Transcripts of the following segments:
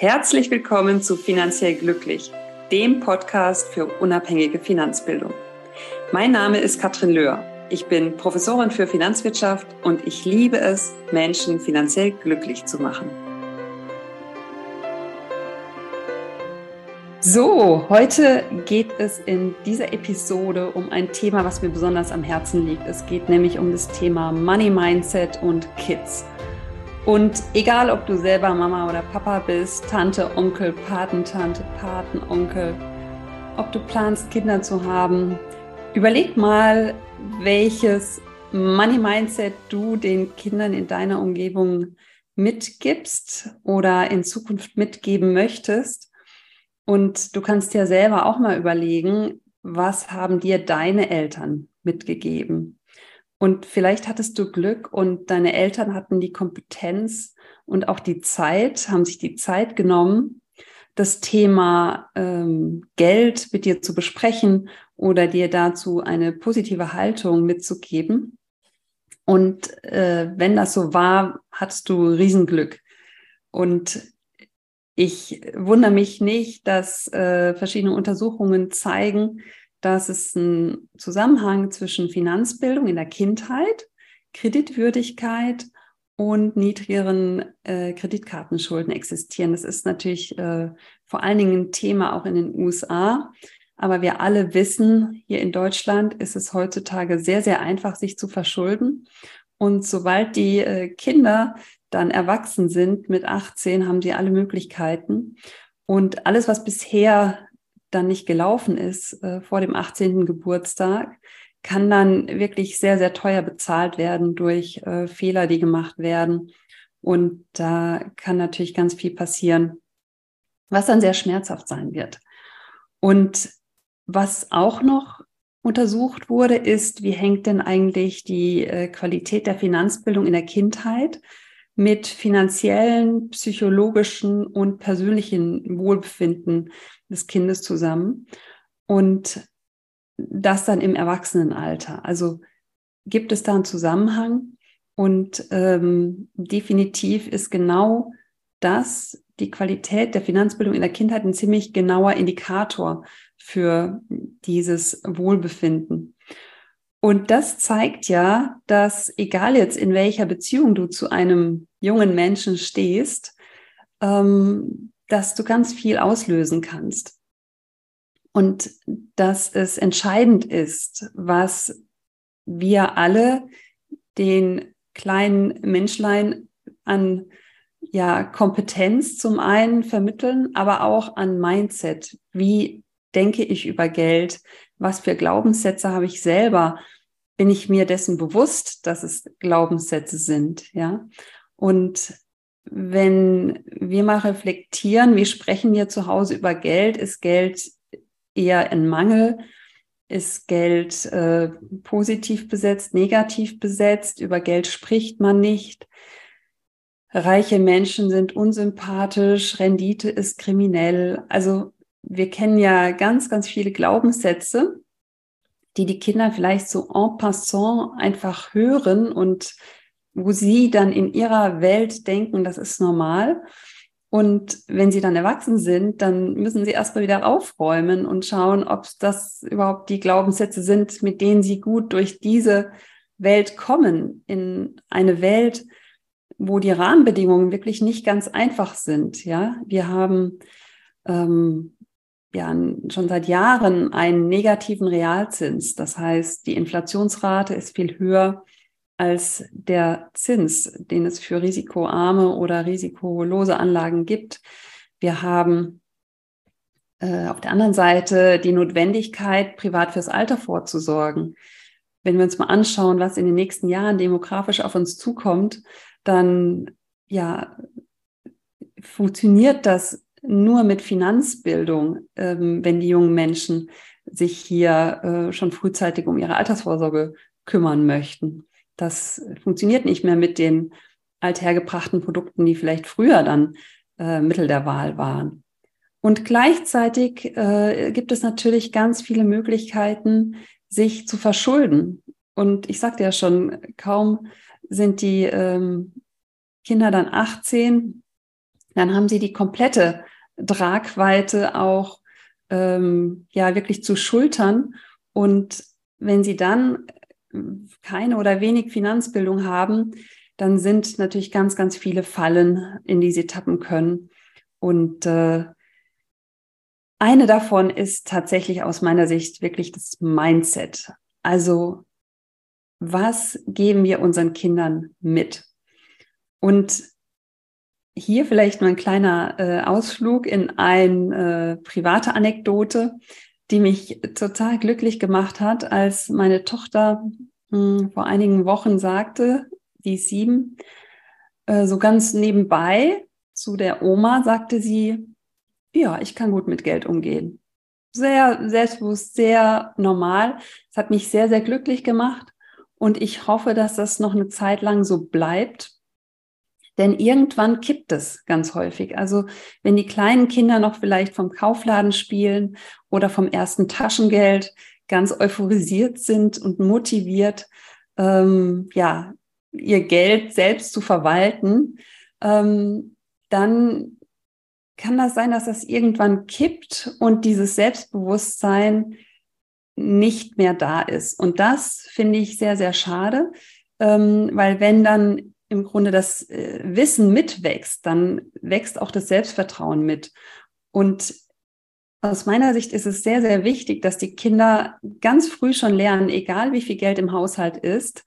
Herzlich willkommen zu Finanziell Glücklich, dem Podcast für unabhängige Finanzbildung. Mein Name ist Katrin Löhr. Ich bin Professorin für Finanzwirtschaft und ich liebe es, Menschen finanziell glücklich zu machen. So, heute geht es in dieser Episode um ein Thema, was mir besonders am Herzen liegt. Es geht nämlich um das Thema Money Mindset und Kids. Und egal, ob du selber Mama oder Papa bist, Tante, Onkel, Patentante, Patenonkel, ob du planst, Kinder zu haben, überleg mal, welches Money Mindset du den Kindern in deiner Umgebung mitgibst oder in Zukunft mitgeben möchtest. Und du kannst dir selber auch mal überlegen, was haben dir deine Eltern mitgegeben? Und vielleicht hattest du Glück und deine Eltern hatten die Kompetenz und auch die Zeit, haben sich die Zeit genommen, das Thema ähm, Geld mit dir zu besprechen oder dir dazu eine positive Haltung mitzugeben. Und äh, wenn das so war, hattest du Riesenglück. Und ich wundere mich nicht, dass äh, verschiedene Untersuchungen zeigen, dass es einen Zusammenhang zwischen Finanzbildung in der Kindheit, Kreditwürdigkeit und niedrigeren äh, Kreditkartenschulden existieren. Das ist natürlich äh, vor allen Dingen ein Thema auch in den USA. Aber wir alle wissen, hier in Deutschland ist es heutzutage sehr, sehr einfach, sich zu verschulden. Und sobald die äh, Kinder dann erwachsen sind mit 18, haben sie alle Möglichkeiten. Und alles, was bisher dann nicht gelaufen ist äh, vor dem 18. Geburtstag, kann dann wirklich sehr, sehr teuer bezahlt werden durch äh, Fehler, die gemacht werden. Und da kann natürlich ganz viel passieren, was dann sehr schmerzhaft sein wird. Und was auch noch untersucht wurde, ist, wie hängt denn eigentlich die äh, Qualität der Finanzbildung in der Kindheit mit finanziellen, psychologischen und persönlichen Wohlbefinden des Kindes zusammen und das dann im Erwachsenenalter. Also gibt es da einen Zusammenhang und ähm, definitiv ist genau das, die Qualität der Finanzbildung in der Kindheit, ein ziemlich genauer Indikator für dieses Wohlbefinden. Und das zeigt ja, dass egal jetzt in welcher Beziehung du zu einem jungen Menschen stehst, ähm, dass du ganz viel auslösen kannst. Und dass es entscheidend ist, was wir alle den kleinen Menschlein an ja, Kompetenz zum einen vermitteln, aber auch an Mindset. Wie denke ich über Geld? Was für Glaubenssätze habe ich selber? Bin ich mir dessen bewusst, dass es Glaubenssätze sind? Ja. Und wenn wir mal reflektieren, wie sprechen wir zu Hause über Geld? Ist Geld eher ein Mangel? Ist Geld äh, positiv besetzt, negativ besetzt? Über Geld spricht man nicht. Reiche Menschen sind unsympathisch, Rendite ist kriminell. Also wir kennen ja ganz, ganz viele Glaubenssätze, die die Kinder vielleicht so en passant einfach hören und wo sie dann in ihrer Welt denken, das ist normal. Und wenn sie dann erwachsen sind, dann müssen sie erstmal wieder aufräumen und schauen, ob das überhaupt die Glaubenssätze sind, mit denen sie gut durch diese Welt kommen. In eine Welt, wo die Rahmenbedingungen wirklich nicht ganz einfach sind. Ja, wir haben ähm, ja schon seit Jahren einen negativen Realzins. Das heißt, die Inflationsrate ist viel höher als der Zins, den es für risikoarme oder risikolose Anlagen gibt. Wir haben äh, auf der anderen Seite die Notwendigkeit, privat fürs Alter vorzusorgen. Wenn wir uns mal anschauen, was in den nächsten Jahren demografisch auf uns zukommt, dann ja funktioniert das nur mit Finanzbildung, ähm, wenn die jungen Menschen sich hier äh, schon frühzeitig um ihre Altersvorsorge kümmern möchten. Das funktioniert nicht mehr mit den althergebrachten Produkten, die vielleicht früher dann äh, Mittel der Wahl waren. Und gleichzeitig äh, gibt es natürlich ganz viele Möglichkeiten, sich zu verschulden. Und ich sagte ja schon, kaum sind die ähm, Kinder dann 18, dann haben sie die komplette Tragweite auch ähm, ja wirklich zu schultern. Und wenn sie dann keine oder wenig Finanzbildung haben, dann sind natürlich ganz, ganz viele Fallen, in die sie tappen können. Und äh, eine davon ist tatsächlich aus meiner Sicht wirklich das Mindset. Also was geben wir unseren Kindern mit? Und hier vielleicht mal ein kleiner äh, Ausflug in eine äh, private Anekdote, die mich total glücklich gemacht hat, als meine Tochter mh, hm, vor einigen Wochen sagte, die ist sieben, äh, so ganz nebenbei zu der Oma sagte sie, ja, ich kann gut mit Geld umgehen. Sehr selbstbewusst, sehr normal. Es hat mich sehr, sehr glücklich gemacht und ich hoffe, dass das noch eine Zeit lang so bleibt. Denn irgendwann kippt es ganz häufig. Also wenn die kleinen Kinder noch vielleicht vom Kaufladen spielen oder vom ersten Taschengeld ganz euphorisiert sind und motiviert, ähm, ja, ihr Geld selbst zu verwalten, ähm, dann kann das sein, dass das irgendwann kippt und dieses Selbstbewusstsein nicht mehr da ist. Und das finde ich sehr, sehr schade, ähm, weil wenn dann im Grunde das äh, Wissen mitwächst, dann wächst auch das Selbstvertrauen mit. Und aus meiner Sicht ist es sehr, sehr wichtig, dass die Kinder ganz früh schon lernen, egal wie viel Geld im Haushalt ist,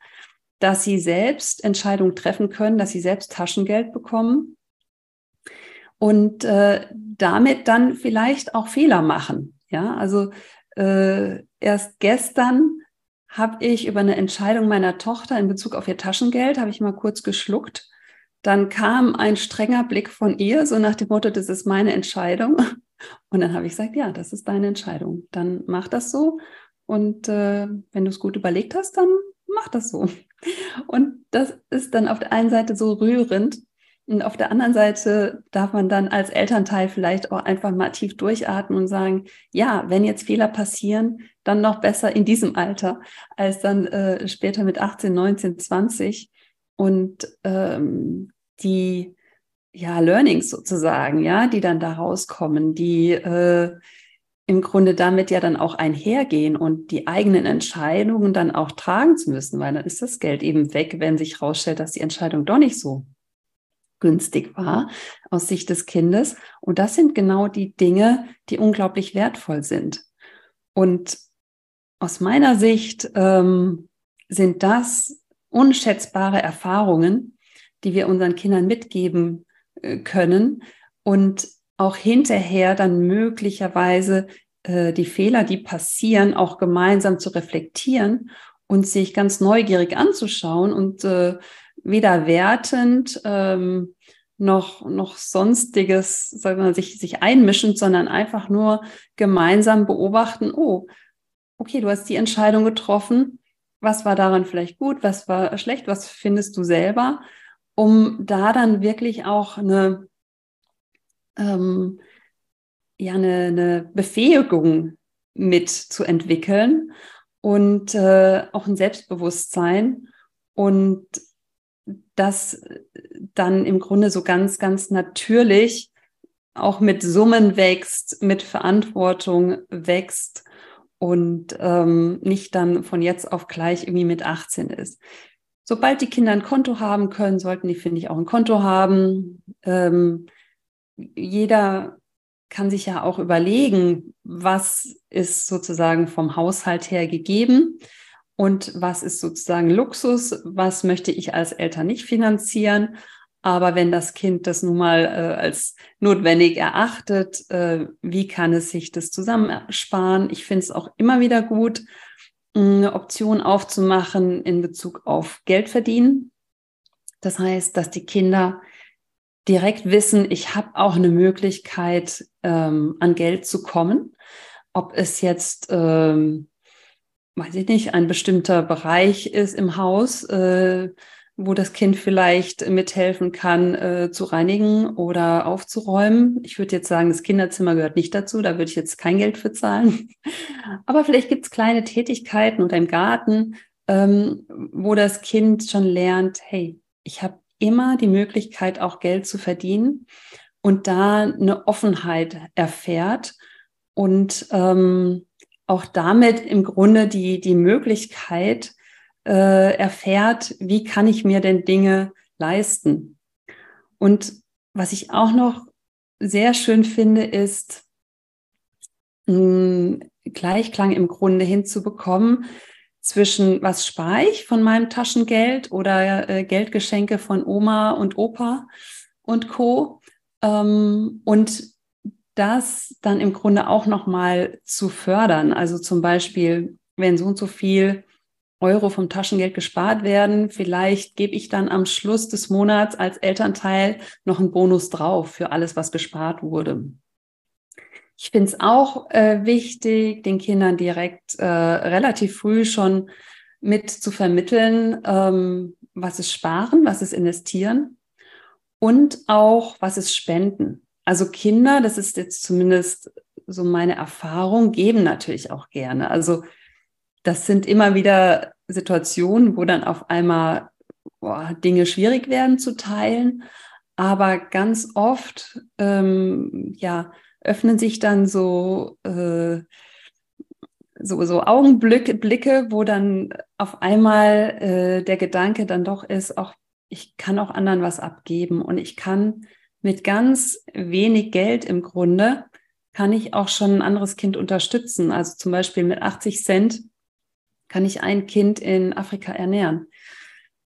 dass sie selbst Entscheidungen treffen können, dass sie selbst Taschengeld bekommen und äh, damit dann vielleicht auch Fehler machen. Ja, also äh, erst gestern habe ich über eine Entscheidung meiner Tochter in Bezug auf ihr Taschengeld, habe ich mal kurz geschluckt. Dann kam ein strenger Blick von ihr, so nach dem Motto, das ist meine Entscheidung. Und dann habe ich gesagt, ja, das ist deine Entscheidung. Dann mach das so. Und äh, wenn du es gut überlegt hast, dann mach das so. Und das ist dann auf der einen Seite so rührend, und auf der anderen Seite darf man dann als Elternteil vielleicht auch einfach mal tief durchatmen und sagen, ja, wenn jetzt Fehler passieren, dann noch besser in diesem Alter als dann äh, später mit 18, 19, 20. Und ähm, die ja, Learnings sozusagen, ja, die dann da rauskommen, die äh, im Grunde damit ja dann auch einhergehen und die eigenen Entscheidungen dann auch tragen zu müssen, weil dann ist das Geld eben weg, wenn sich herausstellt, dass die Entscheidung doch nicht so günstig war aus Sicht des Kindes. Und das sind genau die Dinge, die unglaublich wertvoll sind. Und aus meiner Sicht ähm, sind das unschätzbare Erfahrungen, die wir unseren Kindern mitgeben äh, können und auch hinterher dann möglicherweise äh, die Fehler, die passieren, auch gemeinsam zu reflektieren und sich ganz neugierig anzuschauen und äh, weder wertend ähm, noch, noch sonstiges, sagen wir mal, sich, sich einmischend, sondern einfach nur gemeinsam beobachten, oh, okay, du hast die Entscheidung getroffen, was war daran vielleicht gut, was war schlecht, was findest du selber, um da dann wirklich auch eine, ähm, ja, eine, eine Befähigung mitzuentwickeln und äh, auch ein Selbstbewusstsein. Und das dann im Grunde so ganz, ganz natürlich auch mit Summen wächst, mit Verantwortung wächst und ähm, nicht dann von jetzt auf gleich irgendwie mit 18 ist. Sobald die Kinder ein Konto haben können, sollten die, finde ich, auch ein Konto haben. Ähm, jeder kann sich ja auch überlegen, was ist sozusagen vom Haushalt her gegeben und was ist sozusagen Luxus, was möchte ich als Eltern nicht finanzieren. Aber wenn das Kind das nun mal äh, als notwendig erachtet, äh, wie kann es sich das zusammensparen? Ich finde es auch immer wieder gut, eine Option aufzumachen in Bezug auf Geld verdienen. Das heißt, dass die Kinder direkt wissen, ich habe auch eine Möglichkeit, ähm, an Geld zu kommen. Ob es jetzt ähm, weiß ich nicht, ein bestimmter Bereich ist im Haus, äh, wo das Kind vielleicht mithelfen kann, äh, zu reinigen oder aufzuräumen. Ich würde jetzt sagen, das Kinderzimmer gehört nicht dazu, da würde ich jetzt kein Geld für zahlen. Aber vielleicht gibt es kleine Tätigkeiten oder im Garten, ähm, wo das Kind schon lernt, hey, ich habe immer die Möglichkeit, auch Geld zu verdienen. und da eine Offenheit erfährt und ähm, auch damit im Grunde die, die Möglichkeit äh, erfährt, wie kann ich mir denn Dinge leisten. Und was ich auch noch sehr schön finde, ist, einen Gleichklang im Grunde hinzubekommen zwischen was spare ich von meinem Taschengeld oder äh, Geldgeschenke von Oma und Opa und Co. Ähm, und das dann im Grunde auch nochmal zu fördern. Also zum Beispiel, wenn so und so viel Euro vom Taschengeld gespart werden, vielleicht gebe ich dann am Schluss des Monats als Elternteil noch einen Bonus drauf für alles, was gespart wurde. Ich finde es auch äh, wichtig, den Kindern direkt äh, relativ früh schon mit zu vermitteln, ähm, was ist Sparen, was ist Investieren und auch was ist Spenden. Also Kinder, das ist jetzt zumindest so meine Erfahrung, geben natürlich auch gerne. Also das sind immer wieder Situationen, wo dann auf einmal boah, Dinge schwierig werden zu teilen. Aber ganz oft, ähm, ja, öffnen sich dann so, äh, so, so Augenblicke, Blicke, wo dann auf einmal äh, der Gedanke dann doch ist, auch ich kann auch anderen was abgeben und ich kann mit ganz wenig Geld im Grunde, kann ich auch schon ein anderes Kind unterstützen. Also zum Beispiel mit 80 Cent kann ich ein Kind in Afrika ernähren.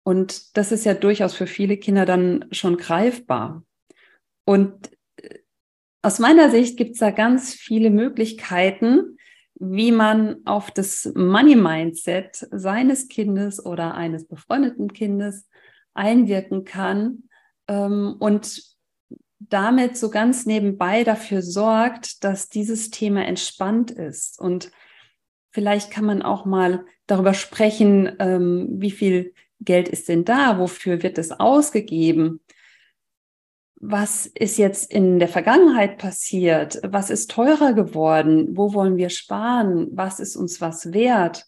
Und das ist ja durchaus für viele Kinder dann schon greifbar. Und äh, aus meiner Sicht gibt es da ganz viele Möglichkeiten, wie man auf das Money-Mindset seines Kindes oder eines befreundeten Kindes einwirken kann ähm, und damit so ganz nebenbei dafür sorgt, dass dieses Thema entspannt ist. Und vielleicht kann man auch mal darüber sprechen, ähm, wie viel Geld ist denn da, wofür wird es ausgegeben, was ist jetzt in der Vergangenheit passiert, was ist teurer geworden, wo wollen wir sparen, was ist uns was wert,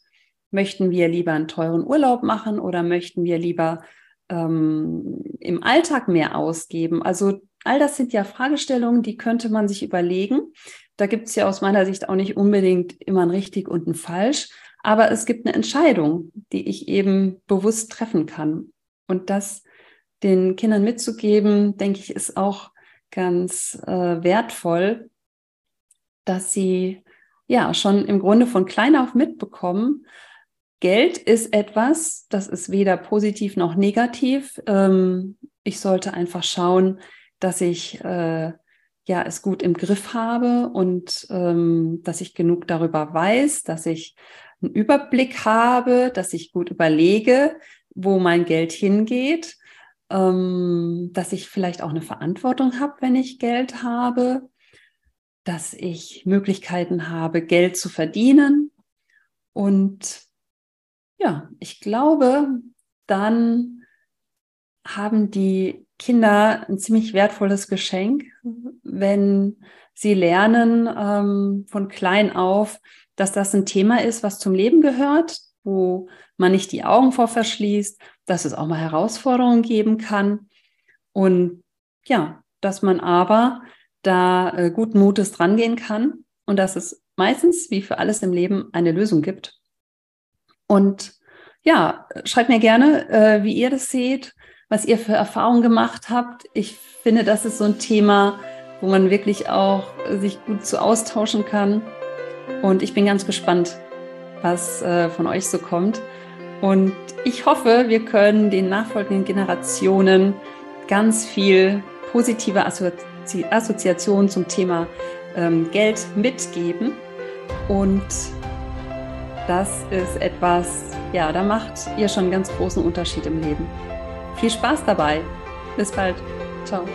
möchten wir lieber einen teuren Urlaub machen oder möchten wir lieber ähm, im Alltag mehr ausgeben. Also all das sind ja Fragestellungen, die könnte man sich überlegen. Da gibt es ja aus meiner Sicht auch nicht unbedingt immer ein richtig und ein falsch, aber es gibt eine Entscheidung, die ich eben bewusst treffen kann. Und das den Kindern mitzugeben, denke ich, ist auch ganz äh, wertvoll, dass sie ja schon im Grunde von klein auf mitbekommen, Geld ist etwas, das ist weder positiv noch negativ. Ähm, ich sollte einfach schauen, dass ich äh, ja es gut im Griff habe und ähm, dass ich genug darüber weiß, dass ich einen Überblick habe, dass ich gut überlege, wo mein Geld hingeht, ähm, dass ich vielleicht auch eine Verantwortung habe, wenn ich Geld habe, dass ich Möglichkeiten habe, Geld zu verdienen. Und ja, ich glaube, dann haben die Kinder ein ziemlich wertvolles Geschenk, wenn sie lernen ähm, von klein auf, dass das ein Thema ist, was zum Leben gehört, wo man nicht die Augen vor verschließt, dass es auch mal Herausforderungen geben kann und ja, dass man aber da äh, guten Mutes drangehen kann und dass es meistens, wie für alles im Leben, eine Lösung gibt. Und ja, schreibt mir gerne, äh, wie ihr das seht, was ihr für Erfahrungen gemacht habt. Ich finde, das ist so ein Thema, wo man wirklich auch sich gut zu austauschen kann. Und ich bin ganz gespannt, was äh, von euch so kommt. Und ich hoffe, wir können den nachfolgenden Generationen ganz viel positive Assozi Assoziationen zum Thema ähm, Geld mitgeben. Und das ist etwas, ja, da macht ihr schon einen ganz großen Unterschied im Leben. Viel Spaß dabei. Bis bald. Ciao.